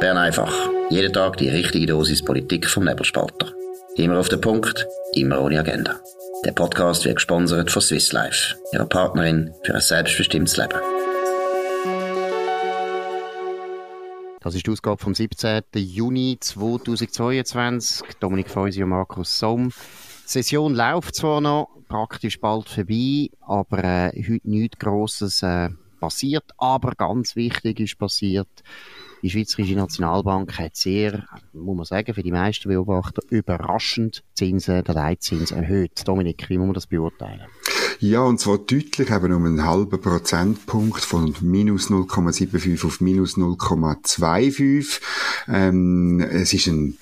Bern einfach. Jeden Tag die richtige Dosis Politik vom Nebelspalter. Immer auf den Punkt, immer ohne Agenda. Der Podcast wird gesponsert von Swiss Life, ihrer Partnerin für ein selbstbestimmtes Leben. Das ist die Ausgabe vom 17. Juni 2022. Dominik Feusi und Markus Somm. Die Session läuft zwar noch, praktisch bald vorbei, aber äh, heute nichts Grosses äh, passiert. Aber ganz wichtig ist passiert, die Schweizerische Nationalbank hat sehr, muss man sagen, für die meisten Beobachter überraschend Zinsen, der Leitzins erhöht. Dominik, wie muss man das beurteilen? Ja, und zwar deutlich, eben um einen halben Prozentpunkt von minus 0,75 auf minus 0,25. Ähm, es ist ein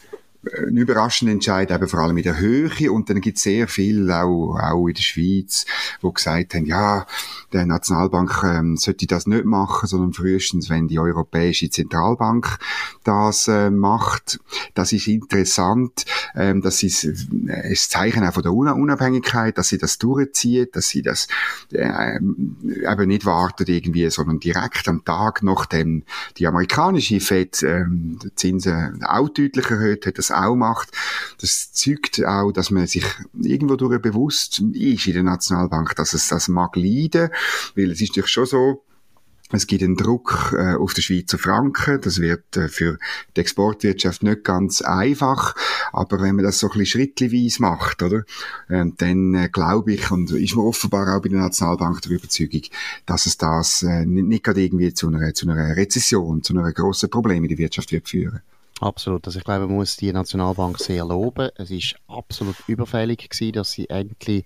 ein überraschender Entscheid, eben vor allem in der Höhe. Und dann gibt es sehr viel, auch, auch in der Schweiz, wo gesagt haben, ja, der Nationalbank ähm, sollte das nicht machen, sondern frühestens, wenn die Europäische Zentralbank das äh, macht. Das ist interessant. Ähm, das ist äh, ein Zeichen auch von der Unabhängigkeit, dass sie das durchzieht, dass sie das äh, eben nicht wartet irgendwie, sondern direkt am Tag, nachdem die amerikanische Fed ähm, die Zinsen auch deutlich erhöht hat, das auch macht. Das zeugt auch, dass man sich irgendwo durch bewusst ist in der Nationalbank, dass es das mag leiden, weil es ist natürlich schon so, es gibt einen Druck äh, auf den Schweizer Franken. Das wird äh, für die Exportwirtschaft nicht ganz einfach. Aber wenn man das so ein schrittweise macht, oder, äh, dann äh, glaube ich, und ist man offenbar auch bei der Nationalbank der Überzeugung, dass es das äh, nicht, nicht gerade irgendwie zu einer, zu einer Rezession, zu einem grossen Problem in der Wirtschaft wird führen. Absolut. Also ich glaube, man muss die Nationalbank sehr loben. Es ist absolut überfällig gewesen, dass sie endlich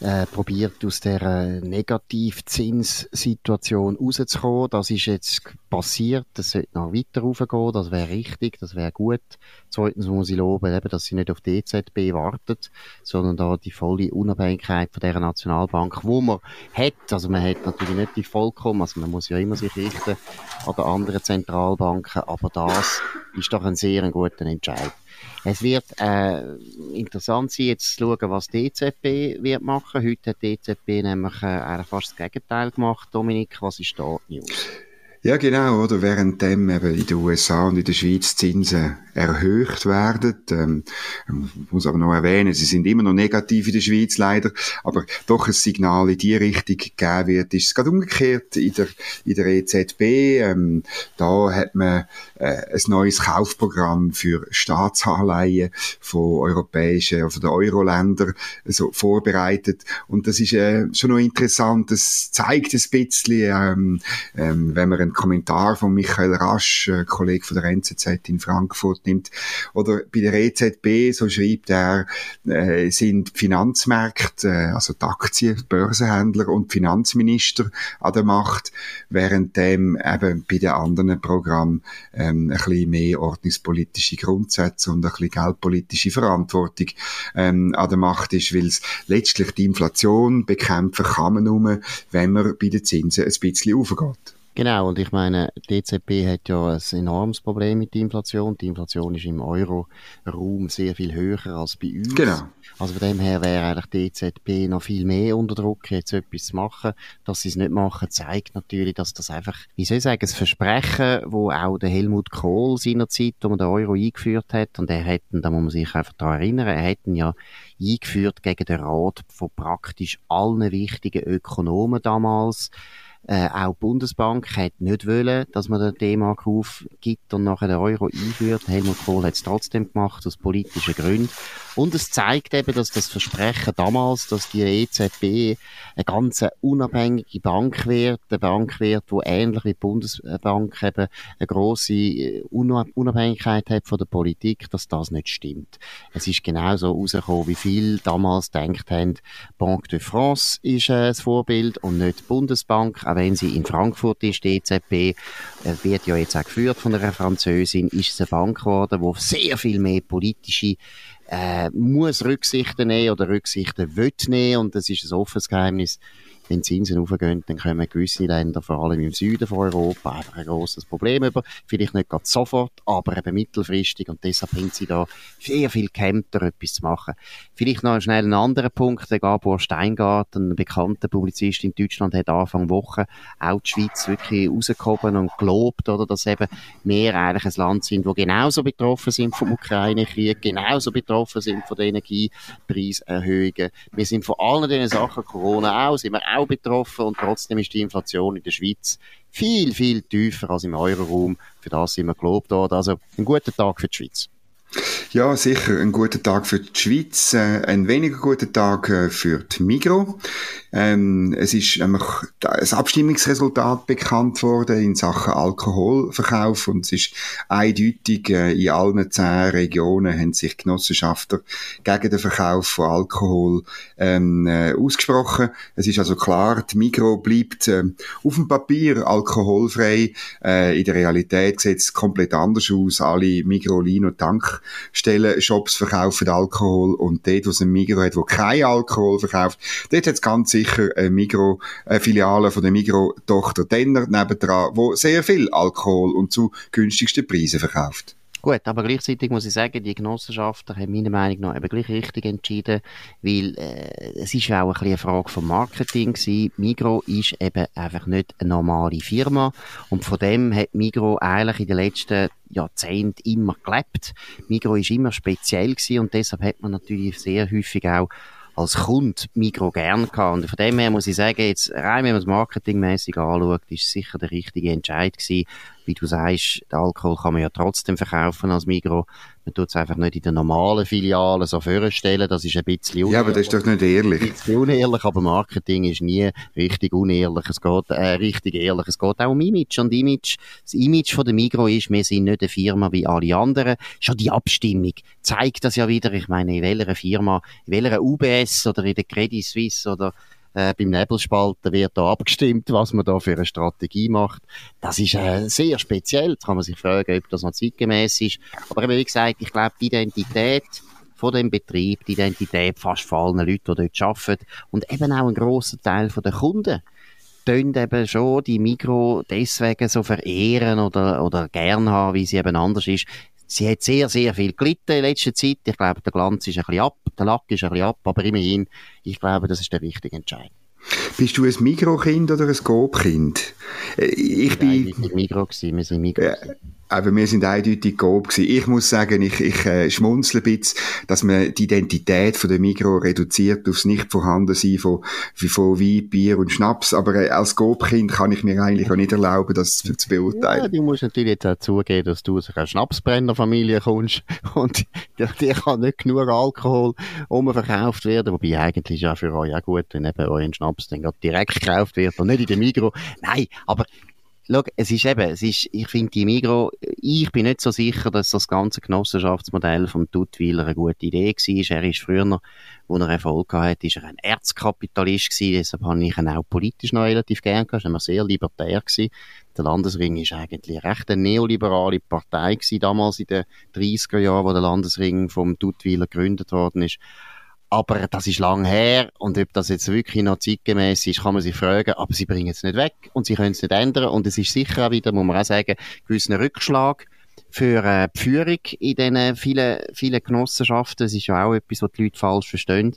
äh, probiert, aus der äh, Negativzinssituation rauszukommen. Das ist jetzt passiert. Das sollte noch weiter raufgehen. Das wäre richtig. Das wäre gut. Zweitens muss ich loben, eben, dass sie nicht auf die EZB wartet, sondern da die volle Unabhängigkeit von der Nationalbank, wo man hat. Also man hat natürlich nicht die vollkommen, also man muss ja immer sich richten an die anderen Zentralbanken, aber das ist doch ein sehr guter Entscheid. Es wird äh, interessant sein, jetzt zu schauen, was die EZB wird machen. Heute hat die EZB nämlich äh, fast das Gegenteil gemacht. Dominik, was ist da die News? Ja, genau, oder? Währenddem eben in den USA und in der Schweiz Zinsen erhöht werden. Ähm, muss aber noch erwähnen, sie sind immer noch negativ in der Schweiz leider, aber doch ein Signal in die Richtung gegeben wird, ist es gerade umgekehrt in der, in der EZB. Ähm, da hat man äh, ein neues Kaufprogramm für Staatsanleihen von europäischen, von den Euro-Ländern so vorbereitet und das ist äh, schon noch interessant. Das zeigt ein bisschen, ähm, ähm, wenn man einen Kommentar von Michael Rasch, äh, Kollege von der NZZ in Frankfurt, nimmt. Oder bei der EZB, so schreibt er, äh, sind Finanzmärkte, äh, also die Aktien, Börsenhändler und Finanzminister an der Macht, während dem eben bei den anderen Programmen ähm, ein bisschen mehr ordnungspolitische Grundsätze und ein bisschen geldpolitische Verantwortung ähm, an der Macht ist, weil letztlich die Inflation bekämpfen kann man nur, wenn man bei den Zinsen ein bisschen aufgeht. Genau, und ich meine, die EZB hat ja ein enormes Problem mit der Inflation. Die Inflation ist im Euro-Raum sehr viel höher als bei uns. Genau. Also von dem her wäre eigentlich die EZB noch viel mehr unter Druck, jetzt etwas zu machen. Dass sie es nicht machen, zeigt natürlich, dass das einfach, wie soll ich sagen, das Versprechen, wo auch der Helmut Kohl seinerzeit, wo man den Euro eingeführt hat, und er hätten, da muss man sich einfach daran erinnern, er hätten ja eingeführt gegen den Rat von praktisch allen wichtigen Ökonomen damals, äh, auch die Bundesbank hat nicht wollen, dass man den D-Mark aufgibt und nachher den Euro einführt. Helmut Kohl hat es trotzdem gemacht, aus politischen Gründen. Und es zeigt eben, dass das Versprechen damals, dass die EZB eine ganz unabhängige Bank wird, eine Bank wird, die ähnlich wie die Bundesbank eben eine grosse äh, Unabhängigkeit hat von der Politik, dass das nicht stimmt. Es ist genauso rausgekommen, wie viel damals gedacht haben, Banque de France ist äh, das Vorbild und nicht die Bundesbank, auch wenn sie in Frankfurt ist, die EZB, äh, wird ja jetzt auch geführt von einer Französin, ist es eine Bank geworden, wo sehr viel mehr politische äh, muss Rücksichten nehmen oder Rücksichten will nehmen und das ist ein offenes Geheimnis. Wenn die Zinsen aufgehen, dann kommen gewisse Länder, vor allem im Süden von Europa, einfach ein grosses Problem über. Vielleicht nicht gerade sofort, aber eben mittelfristig und deshalb haben sie da sehr viel gehemmter, etwas zu machen. Vielleicht noch schnell einen anderen Punkt. Der Gabor Steingart, ein bekannter Publizist in Deutschland, hat Anfang Woche auch die Schweiz wirklich rausgehoben und gelobt, oder, dass eben wir eigentlich ein Land sind, wo genauso betroffen sind vom Ukraine-Krieg, genauso betroffen sind von den Energiepreiserhöhungen. Wir sind von allen diesen Sachen, Corona auch, sind wir auch betroffen und trotzdem ist die Inflation in der Schweiz viel, viel tiefer als im Euroraum. Für das sind wir gelobt worden. Also ein guter Tag für die Schweiz. Ja, sicher. Ein guter Tag für die Schweiz, äh, ein weniger guter Tag äh, für die Migro. Ähm, es ist nämlich ein Abstimmungsresultat bekannt worden in Sachen Alkoholverkauf und es ist eindeutig, äh, in allen zehn Regionen haben sich Genossenschafter gegen den Verkauf von Alkohol ähm, äh, ausgesprochen. Es ist also klar, die Migro bleibt äh, auf dem Papier alkoholfrei. Äh, in der Realität sieht es komplett anders aus. Alle Migro, Lino, Tankstellen, Shops verkaufen Alkohol und dort, wo es ein Migro hat, wo kein Alkohol verkauft, dort hat es ganz sicher eine Migro, eine Filiale von der Migro-Tochter Denner nebendran, wo sehr viel Alkohol und zu günstigsten Preisen verkauft. Gut, aber gleichzeitig muss ich sagen, die Genossenschaften haben meiner Meinung nach eben gleich richtig entschieden, weil äh, es ist ja auch ein bisschen eine Frage vom Marketing gewesen. Migro ist eben einfach nicht eine normale Firma und von dem hat Migro eigentlich in den letzten Jahrzehnten immer gelebt. Migro ist immer speziell gewesen und deshalb hat man natürlich sehr häufig auch als Kunde Mikro gern gehabt. Und von dem her muss ich sagen, jetzt rein, wenn man es marketingmäßig anschaut, ist sicher der richtige Entscheid gewesen. Wie du sagst, den Alkohol kann man ja trotzdem verkaufen als Mikro. Man tut es einfach nicht in den normalen Filialen so vorstellen. Das ist ein bisschen unehrlich. Ja, aber das ist doch nicht ehrlich. Ein bisschen unehrlich, aber Marketing ist nie richtig unehrlich. Es geht, äh, richtig ehrlich. Es geht auch um Image. Und Image, das Image von der Migro ist, wir sind nicht eine Firma wie alle anderen. Schon die Abstimmung zeigt das ja wieder. Ich meine, in welcher Firma, in welcher UBS oder in der Credit Suisse oder äh, beim Nebelspalten wird da abgestimmt, was man da für eine Strategie macht. Das ist äh, sehr speziell. Jetzt kann man sich fragen, ob das noch zeitgemäß ist. Aber wie gesagt, ich glaube, die Identität von dem Betrieb, die Identität fast von allen Leuten, die dort arbeiten und eben auch ein grosser Teil der Kunden, tun eben schon die Mikro deswegen so verehren oder, oder gern haben, wie sie eben anders ist. Sie hat sehr, sehr viel gelitten in letzter Zeit. Ich glaube, der Glanz ist ein bisschen ab, der Lack ist ein bisschen ab, aber immerhin, ich glaube, das ist der richtige Entscheid. Bist du ein Mikrokind oder ein Scope-Kind? Äh, ich bin... Wir sind Migro gewesen, wir sind Migro aber wir sind eindeutig grob gewesen. Ich muss sagen, ich, ich äh, schmunzle ein bisschen, dass man die Identität von der Migro reduziert aufs Nicht-Vorhandensein von, von Wein, Bier und Schnaps. Aber äh, als Gobkind kann ich mir eigentlich auch nicht erlauben, das zu, zu beurteilen. Ja, du musst natürlich jetzt auch zugeben, dass du aus einer Schnapsbrennerfamilie kommst und dir kann nicht genug Alkohol umverkauft werden, wobei eigentlich ist ja für euch auch gut, wenn eben euer Schnaps dann direkt gekauft wird und nicht in der Migro. Nein, aber Schau, es ist eben, es ist, ich finde die Migro, ich bin nicht so sicher, dass das ganze Genossenschaftsmodell vom Duttweiler eine gute Idee war. Er ist früher, wo er Erfolg hatte, ist er ein Erzkapitalist gewesen, deshalb habe ich ihn auch politisch noch relativ gern gehabt, er war sehr libertär gewesen. Der Landesring ist eigentlich recht eine neoliberale Partei gewesen, damals in den 30er Jahren, wo der Landesring vom Duttweiler gegründet worden ist. Aber das ist lang her und ob das jetzt wirklich noch zeitgemäß ist, kann man sich fragen. Aber sie bringen es nicht weg und sie können es nicht ändern. Und es ist sicher auch wieder, muss man auch sagen, gewissen Rückschlag für äh, die Führung in diesen vielen, vielen Genossenschaften. Das ist ja auch etwas, was die Leute falsch verstehen.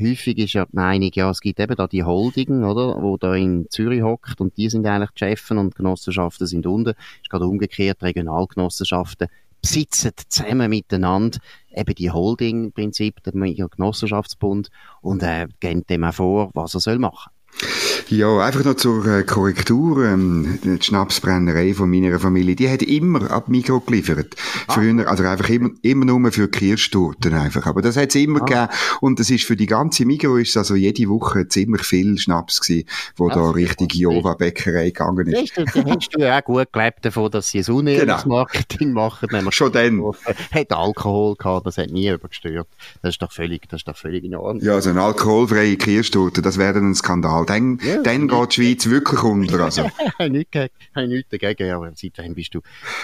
Häufig ist ja die Meinung, ja, es gibt eben da die Holding, oder, wo da in Zürich hockt und die sind eigentlich die Chefen und Genossenschaften sind unten. Ist gerade umgekehrt, Regionalgenossenschaften besitzen zusammen miteinander eben die Holding-Prinzip, der Genossenschaftsbund und äh, geben dem auch vor, was er soll machen ja, einfach noch zur äh, Korrektur. Ähm, die Schnapsbrennerei von meiner Familie, die hat immer ab Mikro geliefert. Ah. Früher, also einfach immer, immer nur für Kirschtorten einfach. Aber das hat es immer ah. gegeben. Und das ist für die ganze Mikro ist also jede Woche ziemlich viel Schnaps gewesen, wo das da richtig Jova-Bäckerei gegangen ist. Weißt du, da hast du ja auch gut gelebt davon, dass sie ein unehrliches genau. Marketing machen. Schon dann. Hat Alkohol gehabt, das hat nie übergestört. Das ist doch völlig, das ist doch völlig in Ordnung. Ja, also eine alkoholfreie Kirschtorte, das wäre ein Skandal. Dann, ja, dann geht die Schweiz wirklich unter. Also. ich habe nichts dagegen, aber seitdem bist du,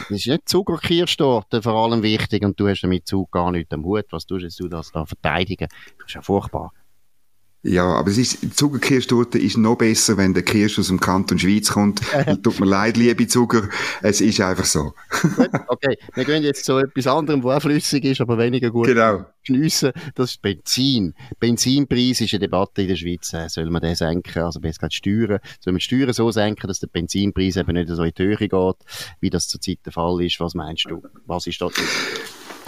das ist nicht Zuckerkirstorte vor allem wichtig und du hast damit Zug gar nichts am Hut. Was tust du das da verteidigen? Das ist ja furchtbar. Ja, aber es ist, Zuckerkirschtorte ist noch besser, wenn der Kirsch aus dem Kanton Schweiz kommt. Tut mir leid, liebe Zucker. Es ist einfach so. Gut, okay. Wir gehen jetzt zu etwas anderem, wo auch flüssig ist, aber weniger gut genau. geniessen. Das ist Benzin. Benzinpreis ist eine Debatte in der Schweiz. Äh, soll man den senken? Also besser gesagt Steuern. Soll man die Steuern so senken, dass der Benzinpreis eben nicht so in die Höhe geht, wie das zurzeit der Fall ist? Was meinst du? Was ist dort?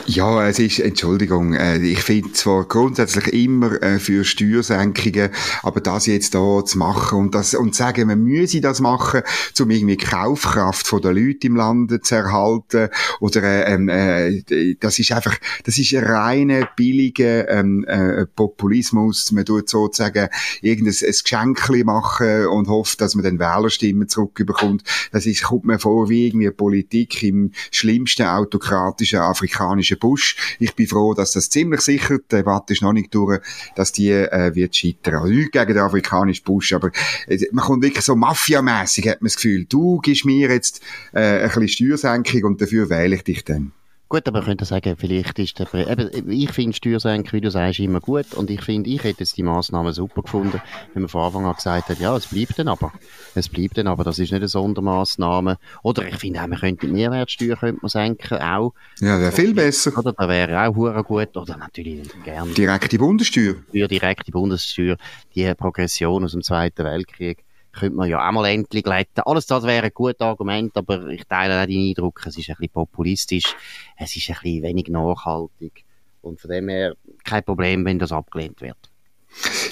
Ja, es ist, Entschuldigung, äh, ich finde zwar grundsätzlich immer äh, für Steuersenkungen, aber das jetzt da zu machen und das, und zu sagen, man müsse das machen, um irgendwie Kaufkraft von den Leuten im Lande zu erhalten, oder, äh, ähm, äh, das ist einfach, das ist ein reiner, billiger, ähm, äh, Populismus. Man tut sozusagen irgendein ein Geschenk machen und hofft, dass man dann Wählerstimmen zurückbekommt. Das ist, kommt mir vor wie irgendwie Politik im schlimmsten autokratischen afrikanischen ist Bush. Ich bin froh, dass das ziemlich sicher, die Debatte ist noch nicht durch, dass die äh, wird scheitern. Also nicht gegen den afrikanischen Bush, aber äh, man kommt wirklich so mafiamäßig, hat man das Gefühl, du gibst mir jetzt äh, ein bisschen Steuersenkung und dafür wähle ich dich dann. Gut, aber man könnte sagen, vielleicht ist der, eben, ich finde Steuersenkung, wie du sagst, immer gut und ich finde, ich hätte jetzt die Massnahmen super gefunden, wenn man von Anfang an gesagt hat, ja, es bleibt dann aber. Es bleibt dann aber, das ist nicht eine Sondermaßnahme. Oder ich finde auch, man könnte die Mehrwertsteuer könnte man senken, auch. Ja, wäre viel besser. Oder, da wäre auch hure gut, oder natürlich gerne. Direkte Bundessteuer. Für direkte Bundessteuer, die Progression aus dem Zweiten Weltkrieg könnte man ja auch mal endlich glätten. Alles das wäre ein gutes Argument, aber ich teile auch den Eindruck, es ist ein bisschen populistisch, es ist ein bisschen wenig nachhaltig. Und von dem her kein Problem, wenn das abgelehnt wird.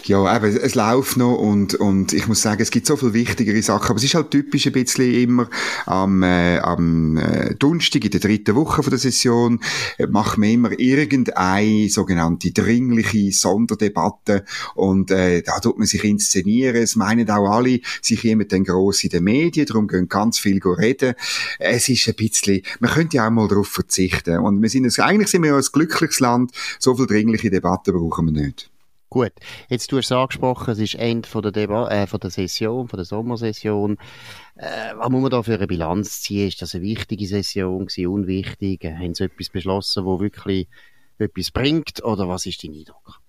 Ja, eben, es läuft noch und, und ich muss sagen, es gibt so viel wichtigere Sachen, aber es ist halt typisch ein bisschen immer am, äh, am äh, Donnerstag in der dritten Woche von der Session äh, macht man immer irgendeine sogenannte dringliche Sonderdebatte und äh, da tut man sich inszenieren. Es meinen auch alle, sich jemand dann gross in den Medien, darum gehen ganz viel reden. Es ist ein bisschen, man könnte ja auch mal darauf verzichten und wir sind, eigentlich sind wir ja ein glückliches Land, so viel dringliche Debatten brauchen wir nicht. Gut, jetzt du hast es angesprochen, es ist Ende von der, Deba äh, von der Session, von der Sommersession. Äh, was muss man da für eine Bilanz ziehen? Ist das eine wichtige Session gewesen, unwichtig? Haben sie etwas beschlossen, wo wirklich etwas bringt? Oder was ist dein Eindruck?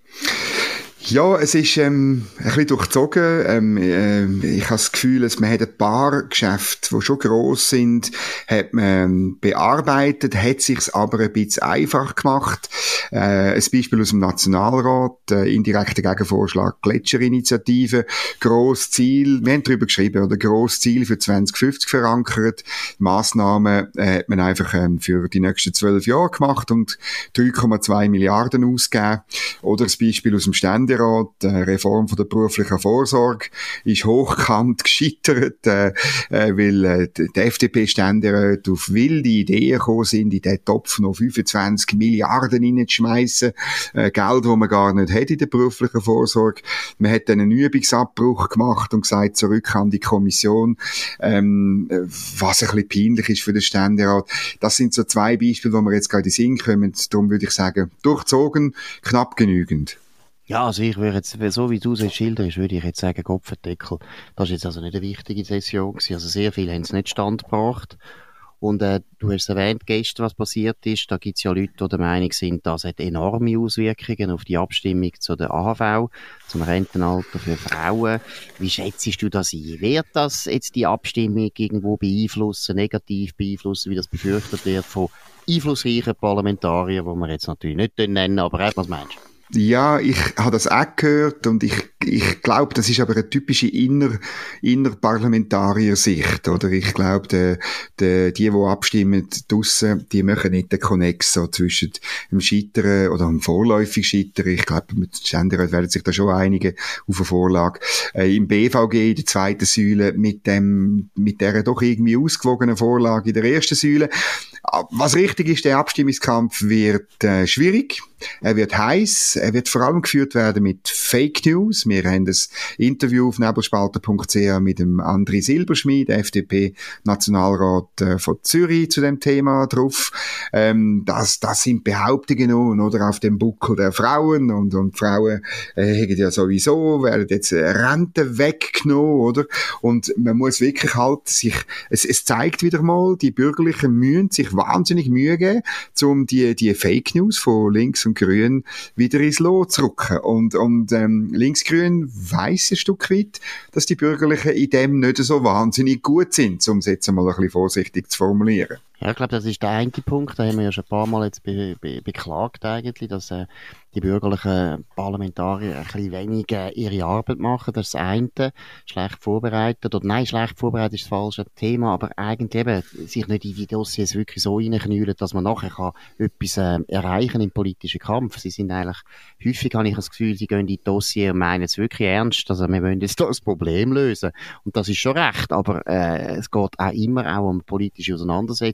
Ja, es ist ähm, ein bisschen durchzogen. Ähm, äh, ich habe das Gefühl, dass man hat ein paar Geschäfte, die schon gross sind, hat man ähm, bearbeitet, hat sich aber ein bisschen einfach gemacht. Äh, ein Beispiel aus dem Nationalrat, äh, indirekter Gegenvorschlag Gletscherinitiative, gross Ziel, wir haben darüber geschrieben, oder gross Ziel für 2050 verankert. Massnahmen äh, hat man einfach ähm, für die nächsten zwölf Jahre gemacht und 3,2 Milliarden ausgegeben. Oder das Beispiel aus dem Stände Ständerat, die Reform von der beruflichen Vorsorge, ist hochkant gescheitert, äh, weil äh, die FDP-Ständeräte auf wilde Ideen gekommen sind, in diesen Topf noch 25 Milliarden reinzuschmeissen, äh, Geld, das man gar nicht hat in der beruflichen Vorsorge. Man hat dann einen Übungsabbruch gemacht und gesagt, zurück an die Kommission, ähm, was ein bisschen peinlich ist für den Ständerat. Das sind so zwei Beispiele, wo wir jetzt gerade in den Sinn kommen. Darum würde ich sagen, durchzogen, knapp genügend. Ja, also ich würde jetzt, so wie du es schilderst, würde ich jetzt sagen, Kopfendeckel. Das ist jetzt also nicht eine wichtige Session gewesen. Also sehr viele haben es nicht standgebracht. Und äh, du hast erwähnt gestern, was passiert ist. Da gibt es ja Leute, die der Meinung sind, das hat enorme Auswirkungen auf die Abstimmung zu der AHV, zum Rentenalter für Frauen. Wie schätzt du das ein? Wird das jetzt die Abstimmung irgendwo beeinflussen, negativ beeinflussen, wie das befürchtet wird von einflussreichen Parlamentariern, die wir jetzt natürlich nicht nennen, aber was meinst du? Ja, ich habe das auch gehört und ich, ich glaube, das ist aber eine typische inner, innerparlamentarier-Sicht, oder? Ich glaube, de, de, die, die abstimmen draussen, die machen nicht den Konnex so zwischen dem Scheitern oder dem vorläufig Scheitern. Ich glaube, mit Ständerat werden sich da schon einige auf eine Vorlage. Äh, Im BVG, in der zweiten Säule, mit dem, mit der doch irgendwie ausgewogenen Vorlage in der ersten Säule. Ah, was richtig ist, der Abstimmungskampf wird äh, schwierig, er wird heiß, er wird vor allem geführt werden mit Fake News. Wir haben das Interview auf nebelspalter.ch mit dem André Silberschmied, FDP-Nationalrat äh, von Zürich zu dem Thema drauf. Ähm, das, das sind Behauptungen oder auf dem Buckel der Frauen und, und Frauen äh, ja sowieso, werden jetzt Rente weggenommen, oder? Und man muss wirklich halt sich, es, es zeigt wieder mal, die Bürgerlichen mühen sich wahnsinnig Mühe geben, um die, die Fake News von links und und Grün wieder ins Lot zu rücken. Und, und ähm, Linksgrün weiss ein Stück weit, dass die Bürgerlichen in dem nicht so wahnsinnig gut sind, um es jetzt mal ein bisschen vorsichtig zu formulieren. Ja, ich glaube, das ist der eine Punkt, da haben wir ja schon ein paar Mal jetzt be be beklagt eigentlich, dass äh, die bürgerlichen Parlamentarier ein bisschen weniger ihre Arbeit machen. Das eine, schlecht vorbereitet, oder nein, schlecht vorbereitet ist das falsche Thema, aber eigentlich eben sich nicht in die Dossiers wirklich so reinknüllen, dass man nachher kann etwas äh, erreichen im politischen Kampf. Sie sind eigentlich, häufig habe ich das Gefühl, sie gehen in die Dossier und meinen es wirklich ernst, also wir wollen jetzt das Problem lösen. Und das ist schon recht, aber äh, es geht auch immer auch um politische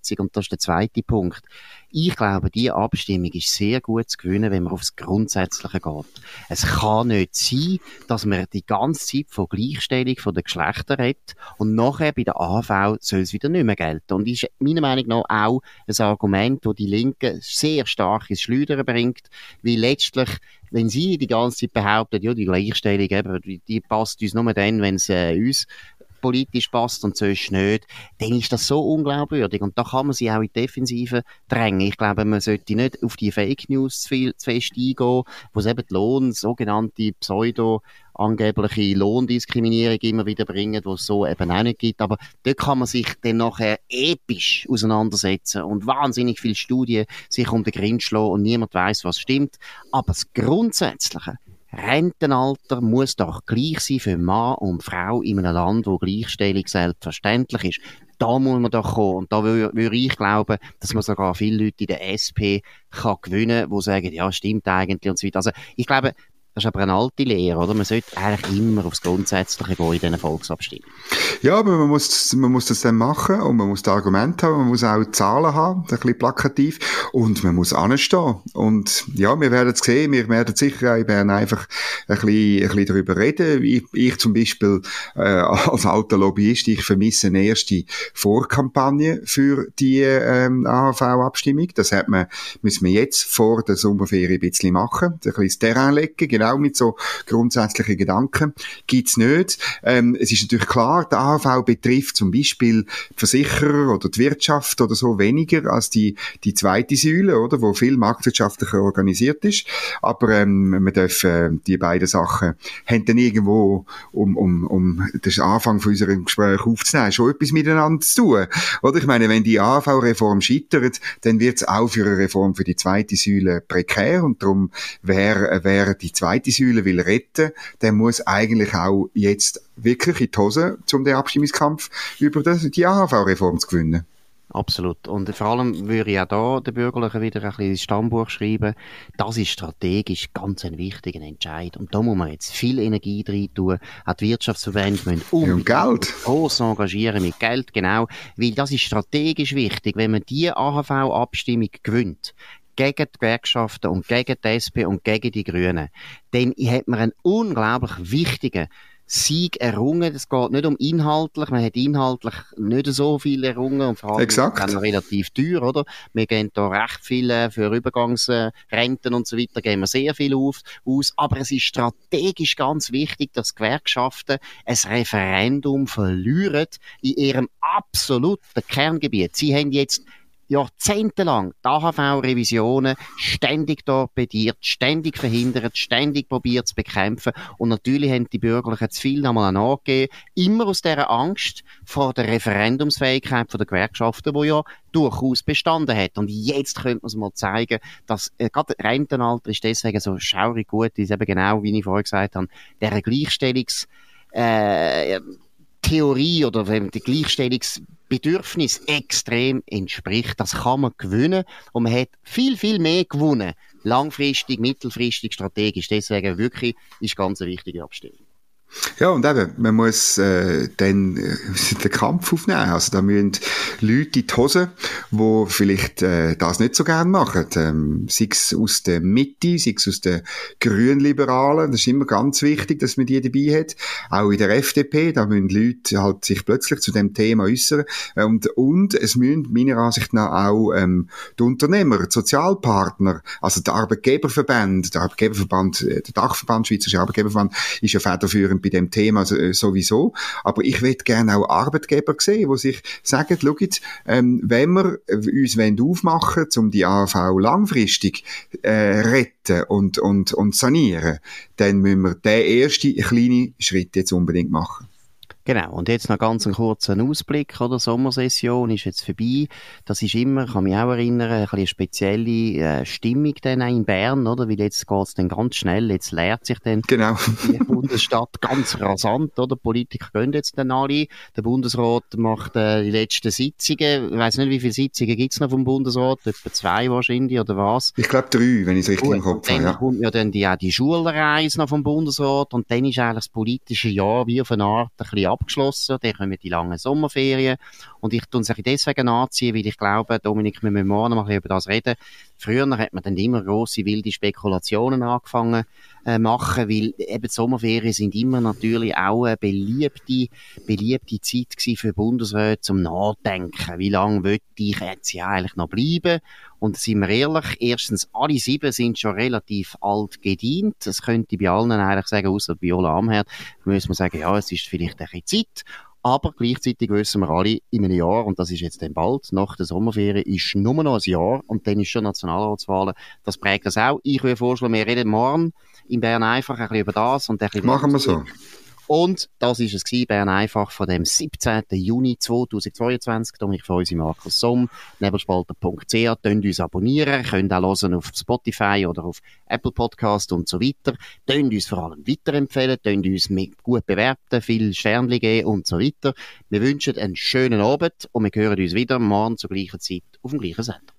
Auseinandersetzung und das ist der zweite Punkt. Ich glaube, diese Abstimmung ist sehr gut zu gewinnen, wenn man aufs Grundsätzliche geht. Es kann nicht sein, dass man die ganze Zeit von Gleichstellung von den Geschlechtern redet und nachher bei der AV soll es wieder nicht mehr gelten. Und ist meiner Meinung nach auch ein Argument, das die Linke sehr stark ins Schleudern bringt, weil letztlich wenn sie die ganze Zeit behaupten, ja, die Gleichstellung, die, die passt uns nur dann, wenn es äh, uns politisch passt und sonst nicht, dann ist das so unglaubwürdig. Und da kann man sie auch in die Defensive drängen. Ich glaube, man sollte nicht auf die Fake News zu, viel, zu fest eingehen, wo es eben die Lohn, sogenannte Pseudo- angebliche Lohndiskriminierung immer wieder bringen, wo es so eben auch nicht gibt. Aber dort kann man sich dann nachher episch auseinandersetzen und wahnsinnig viele Studien sich um den Grind schlagen und niemand weiß, was stimmt. Aber das Grundsätzliche, Rentenalter muss doch gleich sein für Mann und Frau in einem Land, wo Gleichstellung selbstverständlich ist. Da muss man doch kommen. Und da würde ich glauben, dass man sogar viele Leute in der SP kann gewinnen, die sagen, ja, stimmt eigentlich und so weiter. Also, ich glaube, das ist aber eine alte Lehre, oder? Man sollte eigentlich immer aufs Grundsätzliche gehen in diesen Volksabstimmungen. Ja, aber man muss, man muss das dann machen und man muss das Argument haben, man muss auch Zahlen haben, ein bisschen plakativ und man muss anstehen. Und ja, wir werden es sehen, wir werden sicher auch in Bern einfach ein bisschen, ein bisschen darüber reden. Ich, ich zum Beispiel äh, als alter Lobbyist, ich vermisse eine erste Vorkampagne für die ähm, AHV-Abstimmung. Das hat man, müssen wir jetzt vor der Sommerferien ein bisschen machen, ein bisschen das Terrain legen, genau mit so grundsätzlichen Gedanken. Gibt's nicht. Ähm, es ist natürlich klar, der AHV betrifft zum Beispiel die Versicherer oder die Wirtschaft oder so weniger als die, die zweite Säule, oder, wo viel marktwirtschaftlicher organisiert ist. Aber ähm, man darf äh, die beiden Sachen haben dann irgendwo, um, um, um den Anfang von unserem Gespräch aufzunehmen, schon etwas miteinander zu tun. Oder ich meine, wenn die AHV-Reform scheitert, dann wird es auch für eine Reform für die zweite Säule prekär und darum wäre wär die zweite Säule will retten, der muss eigentlich auch jetzt wirklich in die Hose, um den Abstimmungskampf über die AHV-Reform zu gewinnen. Absolut. Und vor allem würde ich auch da den Bürgerlichen wieder ein bisschen ins Stammbuch schreiben. Das ist strategisch ganz ein wichtiger Entscheid. Und da muss man jetzt viel Energie rein tun. Auch die Wirtschaftsverbände müssen unbedingt Geld. groß engagieren mit Geld, genau. Weil das ist strategisch wichtig. Wenn man die AHV-Abstimmung gewinnt, gegen die Gewerkschaften und gegen die SP und gegen die Grünen, dann hat man einen unglaublich wichtigen Sieg errungen. Es geht nicht um inhaltlich. Man hat inhaltlich nicht so viel errungen und vor allem dann relativ teuer, oder? Wir gehen da recht viel äh, für Übergangsrenten und so weiter, geben wir sehr viel auf, aus. Aber es ist strategisch ganz wichtig, dass Gewerkschaften ein Referendum verlieren in ihrem absoluten Kerngebiet. Sie haben jetzt jahrzehntelang die AHV-Revisionen ständig torpediert, ständig verhindert, ständig probiert zu bekämpfen. Und natürlich haben die Bürgerlichen zu viel nochmal angegeben, immer aus dieser Angst vor der Referendumsfähigkeit der Gewerkschaften, die ja durchaus bestanden hat. Und jetzt könnte man es mal zeigen, dass äh, gerade Rentenalter ist deswegen so schaurig gut, ist eben genau, wie ich vorher gesagt habe, der Gleichstellungs- äh, Theorie oder die Gleichstellungsbedürfnis extrem entspricht. Das kann man gewinnen und man hat viel, viel mehr gewonnen. Langfristig, mittelfristig, strategisch. Deswegen wirklich ist ganz eine wichtige Abstimmung. Ja, und eben, man muss äh, dann äh, den Kampf aufnehmen. Also da müssen Leute in die Hose, die vielleicht äh, das nicht so gerne machen. Ähm, sei es aus der Mitte, sei es aus den Grünliberalen. Das ist immer ganz wichtig, dass man die dabei hat. Auch in der FDP, da müssen Leute halt sich plötzlich zu dem Thema äußern. Und, und es müssen meiner Ansicht nach auch ähm, die Unternehmer, die Sozialpartner, also der Arbeitgeberverband, der Arbeitgeberverband, äh, der Dachverband, Schweizerische Arbeitgeberverband, ist ja federführend und bei dem Thema äh, sowieso. Aber ich würde gerne auch Arbeitgeber sehen, die sich sagen, schau jetzt, ähm, wenn wir uns aufmachen wollen, um die AV langfristig äh, retten und, und, und sanieren, dann müssen wir den ersten kleinen Schritt jetzt unbedingt machen. Genau, und jetzt noch ganz einen kurzen Ausblick, oder? Sommersession ist jetzt vorbei. Das ist immer, kann mich auch erinnern, ein eine spezielle äh, Stimmung dann in Bern, oder? Weil jetzt geht's dann ganz schnell, jetzt leert sich dann genau. die Bundesstadt ganz rasant, oder? Politiker gehen jetzt dann alle. Der Bundesrat macht äh, die letzten Sitzungen. Ich weiss nicht, wie viele Sitzungen gibt's noch vom Bundesrat? Etwa zwei wahrscheinlich, oder was? Ich glaube drei, wenn ich es richtig Gut, im Kopf habe, ja. Dann kommt ja dann die, auch die Schulreise noch vom Bundesrat und dann ist eigentlich das politische Jahr wie auf eine Art ein bisschen abgeschlossen. Dann kommen die langen Sommerferien. Und ich tue es deswegen anziehen, weil ich glaube, Dominik, wir müssen morgen mal über das reden. Früher hat man dann immer grosse wilde Spekulationen angefangen äh, machen, weil eben die Sommerferien sind immer natürlich auch eine beliebte, beliebte Zeit für Bundesräte zum Nachdenken. Wie lange will ich jetzt ja eigentlich noch bleiben? Und sind wir ehrlich, erstens, alle sieben sind schon relativ alt gedient. Das könnte bei allen eigentlich sagen, außer Viola Amherd, müssen wir sagen, ja, es ist vielleicht ein bisschen Zeit. Aber gleichzeitig wissen wir alle, in einem Jahr, und das ist jetzt dann bald, nach der Sommerferien, ist nur noch ein Jahr und dann ist schon Nationalratswahlen. Das prägt das auch. Ich würde vorschlagen, wir reden morgen in Bern einfach ein bisschen über das und ein bisschen Machen wir so. Und das ist es gewesen, Bern einfach von dem 17. Juni 2022. Dominik Feusi, Markus Somm, nebelspalter.ch. Könnt uns abonnieren, könnt auch hören auf Spotify oder auf Apple Podcast und so weiter. Könnt uns vor allem weiterempfehlen, könnt uns mit gut bewerten, viel Sternchen geben und so weiter. Wir wünschen einen schönen Abend und wir hören uns wieder morgen zur gleichen Zeit auf dem gleichen Sender.